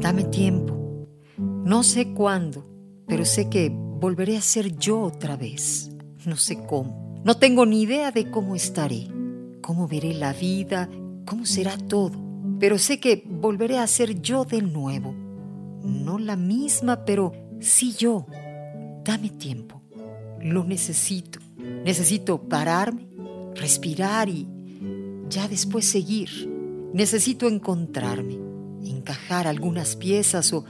Dame tiempo. No sé cuándo, pero sé que volveré a ser yo otra vez. No sé cómo. No tengo ni idea de cómo estaré, cómo veré la vida, cómo será todo. Pero sé que volveré a ser yo de nuevo. No la misma, pero sí yo. Dame tiempo. Lo necesito. Necesito pararme, respirar y ya después seguir. Necesito encontrarme, algunas piezas o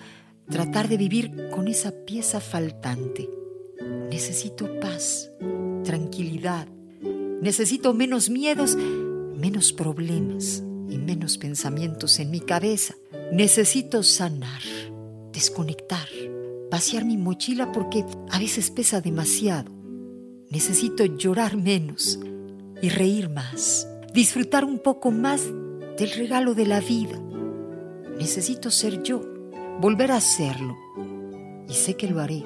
tratar de vivir con esa pieza faltante. Necesito paz, tranquilidad. Necesito menos miedos, menos problemas y menos pensamientos en mi cabeza. Necesito sanar, desconectar, vaciar mi mochila porque a veces pesa demasiado. Necesito llorar menos y reír más, disfrutar un poco más del regalo de la vida. Necesito ser yo, volver a serlo. Y sé que lo haré.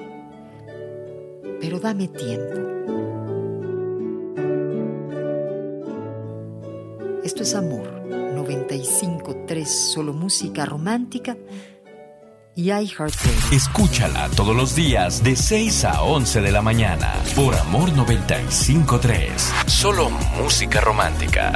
Pero dame tiempo. Esto es Amor 95.3, solo música romántica y iHeartRadio. Escúchala todos los días de 6 a 11 de la mañana por Amor 95.3, solo música romántica.